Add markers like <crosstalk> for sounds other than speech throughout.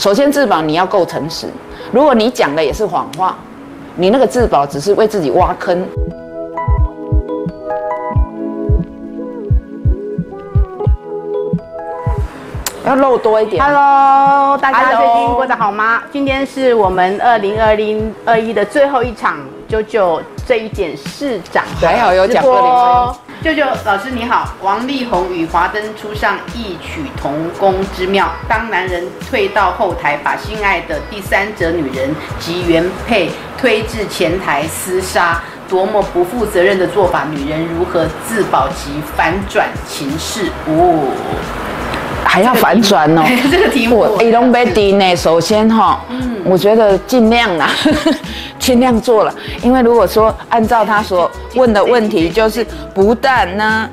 首先自保你要够诚实，如果你讲的也是谎话，你那个自保只是为自己挖坑。要露多一点。Hello，大家最近过得好吗？今天是我们二零二零二一的最后一场九九这一件市长的还好有讲直播2021舅舅老师你好，王力宏与华灯初上，异曲同工之妙。当男人退到后台，把心爱的第三者女人及原配推至前台厮杀，多么不负责任的做法！女人如何自保及反转情势？哦，还要反转哦。<laughs> 这个题目。我 A 龙 b a 呢，首先哈，我觉得尽量啦，<laughs> 尽量做了，因为如果说按照他所问的问题，就是不但呢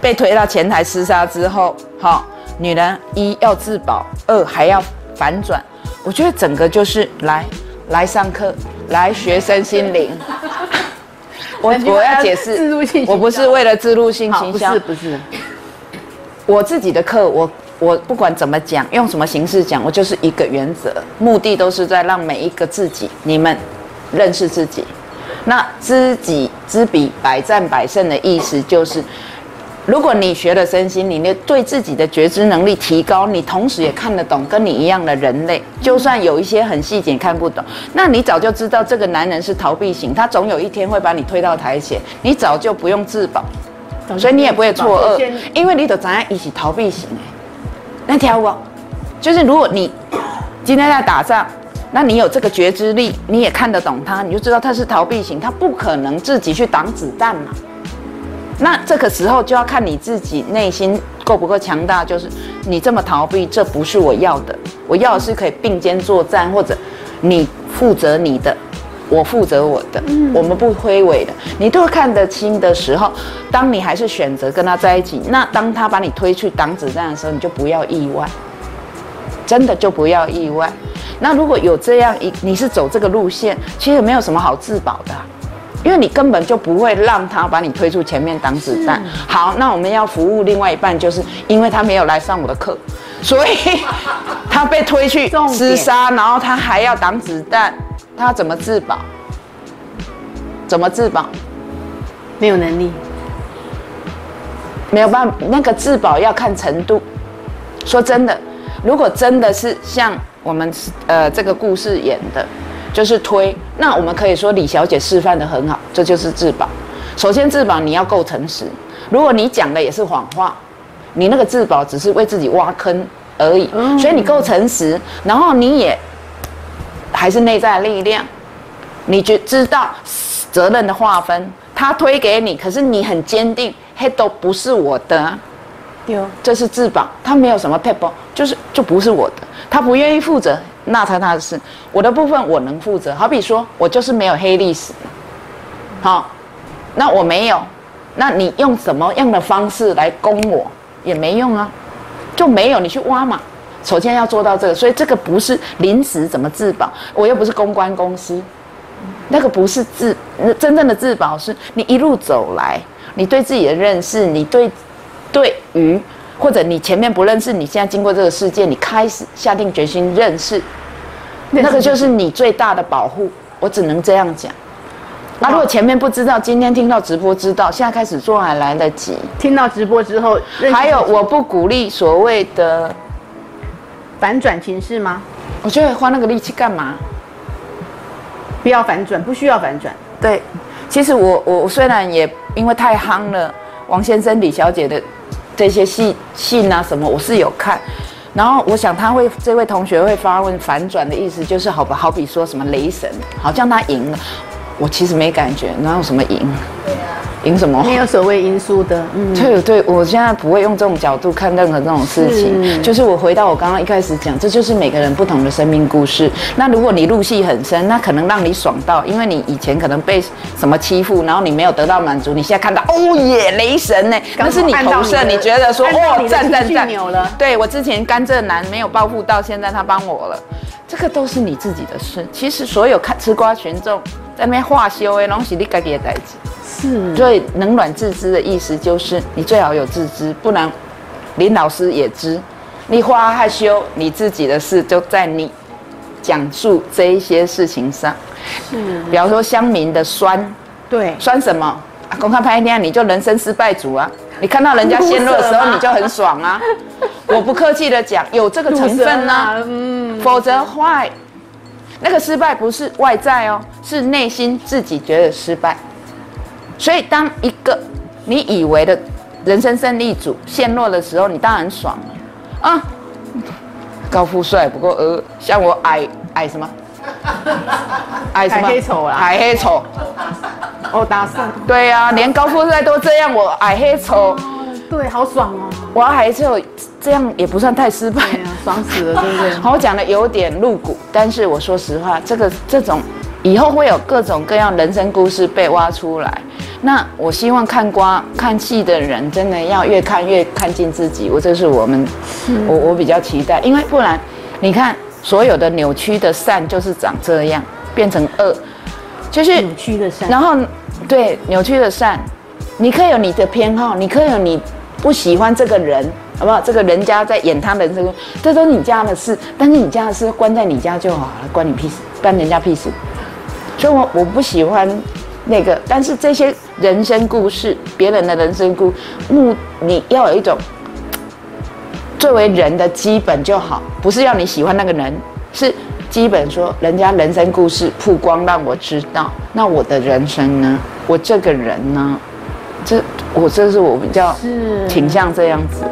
被推到前台厮杀之后，哈，女人一要自保，二还要反转，我觉得整个就是来来上课，来学身心灵。<laughs> 我我要解释我不是为了自入性好，不，是不是，我自己的课，我我不管怎么讲，用什么形式讲，我就是一个原则，目的都是在让每一个自己，你们认识自己。那知己知彼，百战百胜的意思就是，如果你学了身心灵，你对自己的觉知能力提高，你同时也看得懂跟你一样的人类，就算有一些很细节看不懂，那你早就知道这个男人是逃避型，他总有一天会把你推到台前，你早就不用自保。所以你也不会错愕，因为你都怎样一起逃避型哎，那条我就是如果你今天在打仗，那你有这个觉知力，你也看得懂他，你就知道他是逃避型，他不可能自己去挡子弹嘛。那这个时候就要看你自己内心够不够强大，就是你这么逃避，这不是我要的，我要的是可以并肩作战，或者你负责你的，我负责我的，我们不推诿的，你都看得清的时候，当你还是选择跟他在一起，那当他把你推去挡子弹的时候，你就不要意外，真的就不要意外。那如果有这样一，你是走这个路线，其实没有什么好自保的啊、因为你根本就不会让他把你推出前面挡子弹。好，那我们要服务另外一半，就是因为他没有来上我的课，所以 <laughs> 他被推去厮杀，然后他还要挡子弹，他怎么自保？怎么自保？没有能力，没有办法，那个自保要看程度。说真的，如果真的是像我们呃这个故事演的，就是推，那我们可以说李小姐示范的很好，这就是自保。首先自保你要够诚实，如果你讲的也是谎话，你那个自保只是为自己挖坑而已。所以你够诚实，然后你也还是内在的力量，你觉知道责任的划分，他推给你，可是你很坚定，黑都不是我的。啊、丢这是自保，他没有什么 paper，就是就不是我的，他不愿意负责，那他他的事，我的部分我能负责。好比说我就是没有黑历史，好，那我没有，那你用什么样的方式来攻我也没用啊，就没有你去挖嘛。首先要做到这个，所以这个不是临时怎么自保，我又不是公关公司，那个不是自，那真正的自保是你一路走来，你对自己的认识，你对对于或者你前面不认识，你现在经过这个事件，你开始下定决心认识，那个就是你最大的保护。我只能这样讲。啊，如果前面不知道，今天听到直播知道，现在开始做还来得及。听到直播之后，还有，我不鼓励所谓的，反转情势吗？我觉得花那个力气干嘛？不要反转，不需要反转。对，其实我我我虽然也因为太夯了，王先生、李小姐的这些信信啊什么，我是有看。然后我想他会这位同学会发问反转的意思就是好吧，好比说什么雷神，好像他赢了，我其实没感觉，哪有什么赢？赢什么？没有所谓因素的，嗯，对对，我现在不会用这种角度看任何这种事情，是就是我回到我刚刚一开始讲，这就是每个人不同的生命故事。那如果你入戏很深，那可能让你爽到，因为你以前可能被什么欺负，然后你没有得到满足，你现在看到哦耶雷神呢，那是你投射，你觉得说按到哦你的情绪赞赞赞对我之前甘蔗男没有报复到，现在他帮我了，这个都是你自己的事。其实所有看吃瓜群众在那边化修的，拢是你家己的代志。是所以冷暖自知的意思就是你最好有自知，不然林老师也知，你花害羞，你自己的事就在你讲述这一些事情上。是，比方说乡民的酸，对，酸什么？啊公开拍一天，你就人生失败组啊！你看到人家陷落的时候，你就很爽啊！<laughs> 我不客气的讲，有这个成分呢、嗯，否则坏。那个失败不是外在哦，是内心自己觉得失败。所以当一个你以为的人生胜利组陷落的时候，你当然爽了啊！高富帅，不过呃，像我矮矮什么？矮什么？矮黑丑啦矮黑丑。哦，打胜，对呀、连高富帅都这样，我矮黑丑，哦，对，好爽哦，我还是有这样也不算太失败。啊，爽死了，对不对？<laughs> 好，我讲的有点露骨，但是我说实话，这个这种以后会有各种各样人生故事被挖出来。那我希望看瓜看戏的人真的要越看越看进自己，我这是我们我我比较期待，因为不然你看所有的扭曲的善就是长这样，变成恶，就是扭曲的善，然后对扭曲的善，你可以有你的偏好，你可以有你不喜欢这个人，好不好？这个人家在演他人生，这都是你家的事，但是你家的事关在你家就好了，关你屁事，关人家屁事。所以我我不喜欢那个，但是这些人生故事，别人的人生故目，你要有一种作为人的基本就好，不是要你喜欢那个人，是基本说人家人生故事曝光让我知道，那我的人生呢？我这个人呢？这我这是我比较是倾向这样子。